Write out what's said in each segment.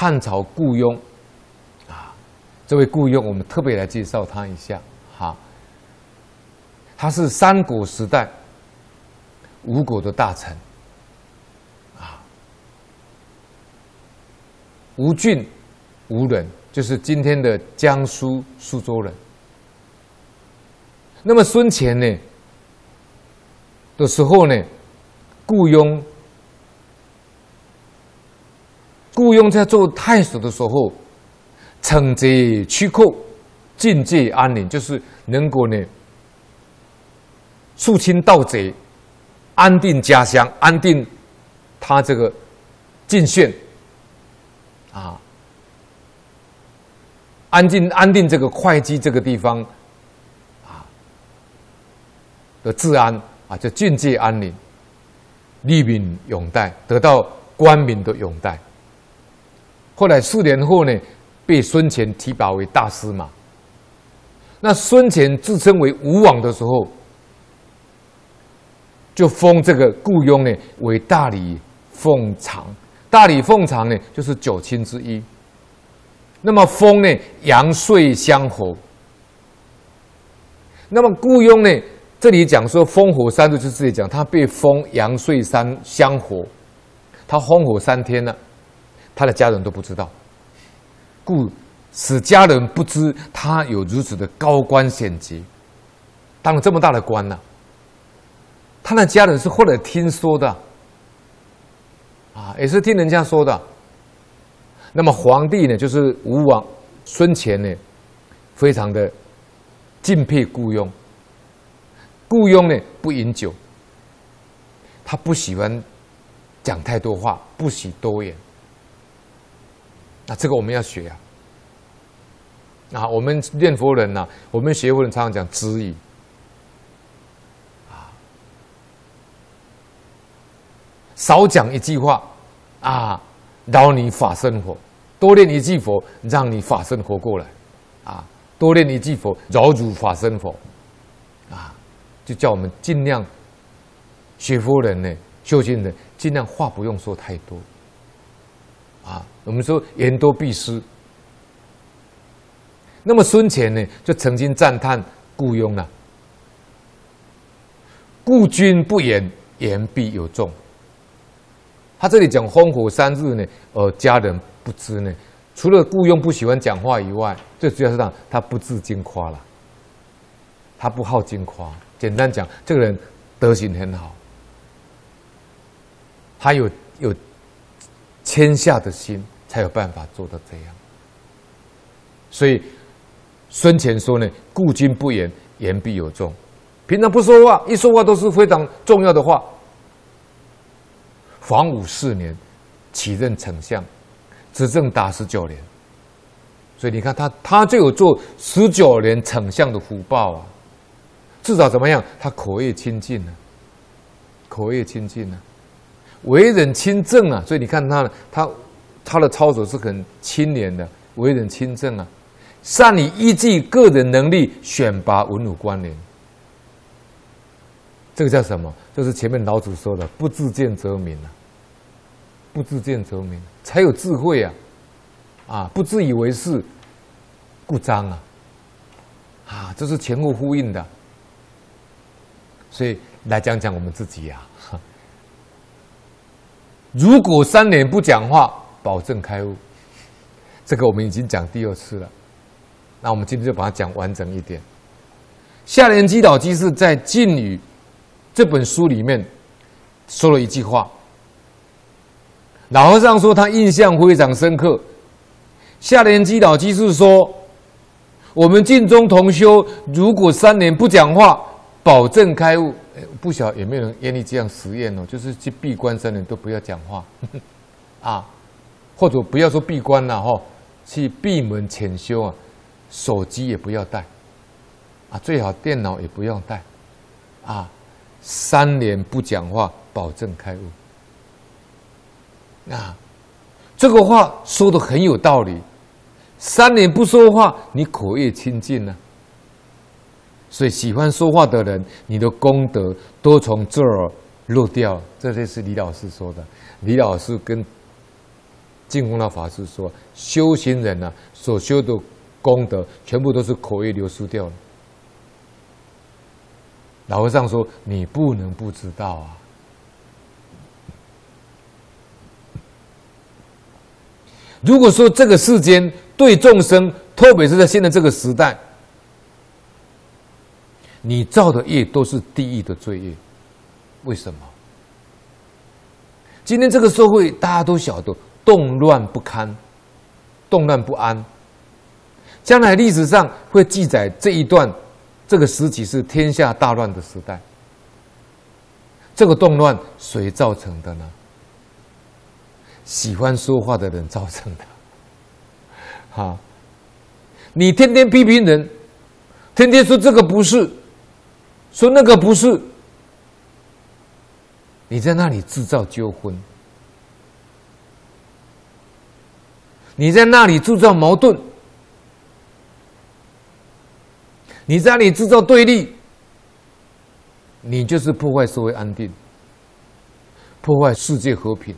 汉朝雇佣啊，这位雇佣，我们特别来介绍他一下哈。他是三国时代吴国的大臣啊，吴郡吴人，就是今天的江苏苏州人。那么孙权呢的时候呢，雇佣。雇佣在做太守的时候，惩贼驱寇，境界安宁，就是能够呢，肃清盗贼，安定家乡，安定他这个晋县啊，安定安定这个会稽这个地方啊的治安啊，就境界安宁，利民永戴，得到官民的拥戴。后来四年后呢，被孙权提拔为大司马。那孙权自称为吴王的时候，就封这个顾雍呢为大理奉常。大理奉常呢就是九卿之一。那么封呢阳岁乡侯。那么顾雍呢这里讲说烽火三日，就这里讲他被封阳岁三乡侯，他烽火三天了。他的家人都不知道，故使家人不知他有如此的高官显级，当了这么大的官呢、他的家人是后来听说的，啊，也是听人家说的。那么皇帝呢，就是吴王孙权呢，非常的敬佩顾雍。顾雍呢不饮酒，他不喜欢讲太多话，不喜多言。那这个我们要学啊！啊，我们念佛人呐、啊，我们学佛人常常讲知语啊，少讲一句话啊，饶你法身活；多念一句佛，让你法身活过来啊；多念一句佛，饶汝法身佛啊，就叫我们尽量学佛人呢，修行人尽量话不用说太多。啊，我们说言多必失。那么孙权呢，就曾经赞叹顾雍了：“顾君不言，言必有重。”他这里讲烽火三日呢，呃，家人不知呢。除了顾雍不喜欢讲话以外，最主要是让他不自矜夸了，他不好矜夸。简单讲，这个人德行很好，他有有。谦下的心才有办法做到这样，所以孙权说呢：“故君不言，言必有重。平常不说话，一说话都是非常重要的话。”黄武四年，起任丞相，执政达十九年。所以你看他，他就有做十九年丞相的福报啊！至少怎么样？他口业清净了，口业清净了。为人清正啊，所以你看他，他他的操守是很清廉的，为人清正啊，善于依据个人能力选拔文武官员。这个叫什么？就是前面老祖说的“不自见则明”啊，不自见则明才有智慧啊，啊，不自以为是，故彰啊，啊，这是前后呼应的。所以来讲讲我们自己呀、啊。如果三年不讲话，保证开悟。这个我们已经讲第二次了，那我们今天就把它讲完整一点。下联击倒机是在《禁语》这本书里面说了一句话，老和尚说他印象非常深刻。下联击倒机是说：“我们净宗同修，如果三年不讲话，保证开悟。”不晓得有没有人愿意这样实验哦？就是去闭关三年都不要讲话，啊，或者不要说闭关了哈，去闭门潜修啊，手机也不要带，啊，最好电脑也不用带，啊，三年不讲话，保证开悟。啊，这个话说的很有道理，三年不说话，你口业清净呢。所以喜欢说话的人，你的功德都从这儿漏掉。这就是李老师说的。李老师跟净空老法师说，修行人呢、所修的功德，全部都是口业流失掉了。老和尚说：“你不能不知道啊！如果说这个世间对众生，特别是在现在这个时代，你造的业都是地狱的罪业，为什么？今天这个社会大家都晓得动乱不堪，动乱不安，将来历史上会记载这一段。”这个时期是天下大乱的时代。这个动乱谁造成的呢？喜欢说话的人造成的。好，你天天批评人，天天说这个不是，说那个不是，你在那里制造纠纷，你在那里制造矛盾。你在那里制造对立，你就是破坏社会安定，破坏世界和平，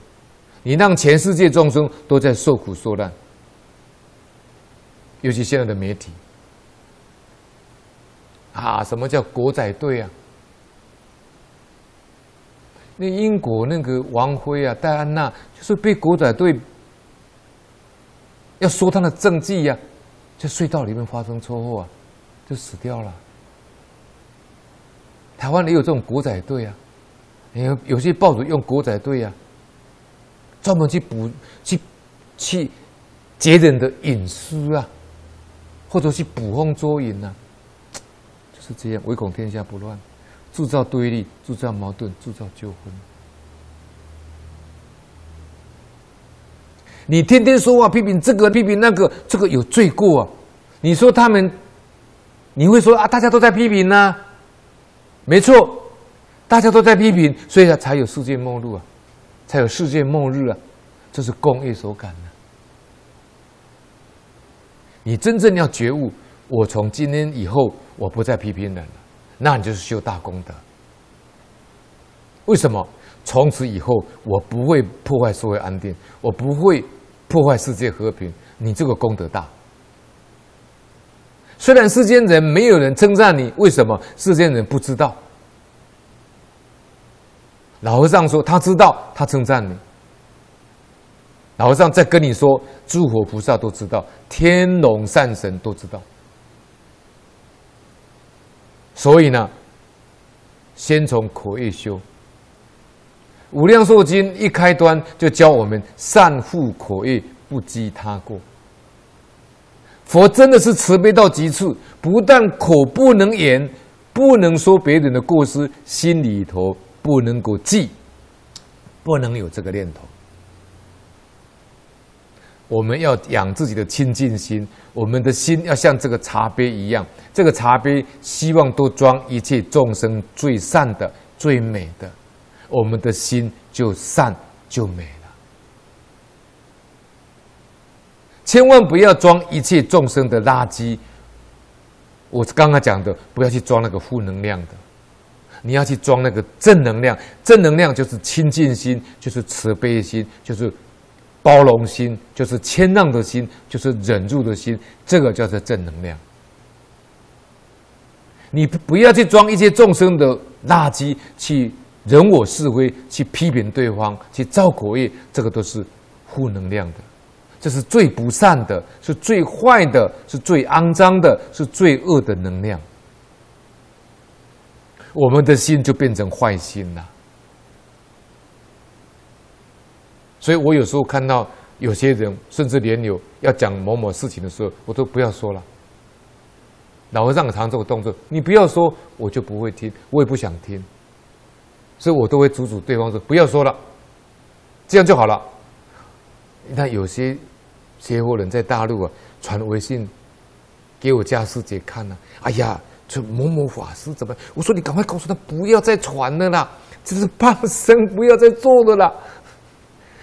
你让全世界众生都在受苦受难。尤其现在的媒体，啊，什么叫狗仔队啊？那英国那个王妃啊，戴安娜就是被狗仔队要说他的政绩呀，在隧道里面发生车祸啊。就死掉了。台湾也有这种狗仔队啊，有有些报纸用狗仔队啊，专门去捕去去劫人的隐私啊，或者去捕风捉影啊，是这样，唯恐天下不乱，制造对立，制造矛盾，制造纠纷。你天天说话批评这个批评那个，这个有罪过啊！你说他们。你会说啊，大家都在批评呢、没错，大家都在批评，所以才有世界末日啊，才有世界末日啊，这是工业所感的。你真正要觉悟，我从今天以后我不再批评人了，那你就是修大功德。为什么？从此以后我不会破坏社会安定，我不会破坏世界和平，你这个功德大。虽然世间人没有人称赞你，为什么？世间人不知道。老和尚说他知道，他称赞你。老和尚再跟你说，诸佛菩萨都知道，天龙善神都知道。所以呢，先从口业修。《无量寿经》一开端就教我们善护口业，不讥他过。佛真的是慈悲到极处，不但口不能言，不能说别人的过失，心里头不能够记，不能有这个念头。我们要养自己的清净心，我们的心要像这个茶杯一样，这个茶杯希望都装一切众生最善的、最美的，我们的心就善就美了。千万不要装一切众生的垃圾。我刚刚讲的，不要去装那个负能量的，你要去装那个正能量。正能量就是清净心，就是慈悲心，就是包容心，就是谦让的心，就是忍住的心。这个叫做正能量。你不要去装一些众生的垃圾，去人我是非，去批评对方，去造口业，这个都是负能量的。这是最不善的，是最坏的，是最肮脏的，是最恶的能量。我们的心就变成坏心了。所以我有时候看到有些人，甚至连有要讲某某事情的时候，我都不要说了。老和尚常这个动作，你不要说，我就不会听，我也不想听。所以我都会阻止对方说：“不要说了，这样就好了。”那有些。邪佛人在大陆啊，传微信给我家师姐看呢、啊。哎呀，这某某法师怎么？我说你赶快告诉他不要再传了啦，这是放生，不要再做了啦。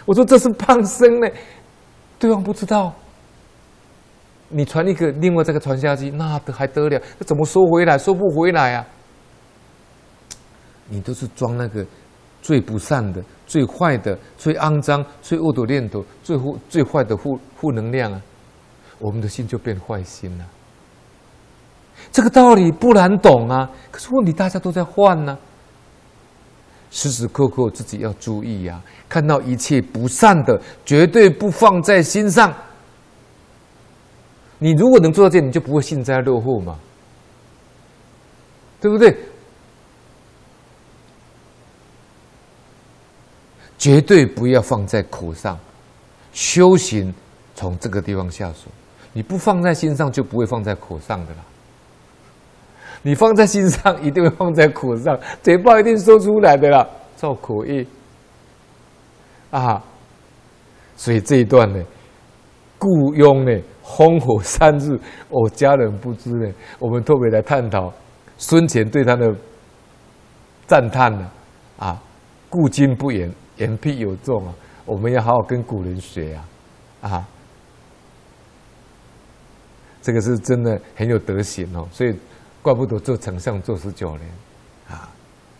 我说这是胖生呢，对方不知道。你传一个，另外这个传下去，那得还得了？那怎么收回来？收不回来啊？你都是装那个最不善的、最坏的、最肮脏、最恶毒念头、最负最坏的负负能量啊，我们的心就变坏心了。这个道理不难懂啊，可是问题大家都在换呢、啊。时时刻刻自己要注意呀、啊，看到一切不善的，绝对不放在心上。你如果能做到这，你就不会幸灾乐祸嘛，对不对？绝对不要放在口上，修行从这个地方下手。你不放在心上，就不会放在口上的啦。你放在心上，一定会放在口上，嘴巴一定说出来的啦，造苦业啊。所以这一段呢，雇佣呢，烽火三日，我家人不知呢。我们特别来探讨孙权对他的赞叹呢，啊，故今不言。言必有重啊！我们要好好跟古人学啊！啊，这个是真的很有德行哦，所以怪不得做丞相做十九年啊。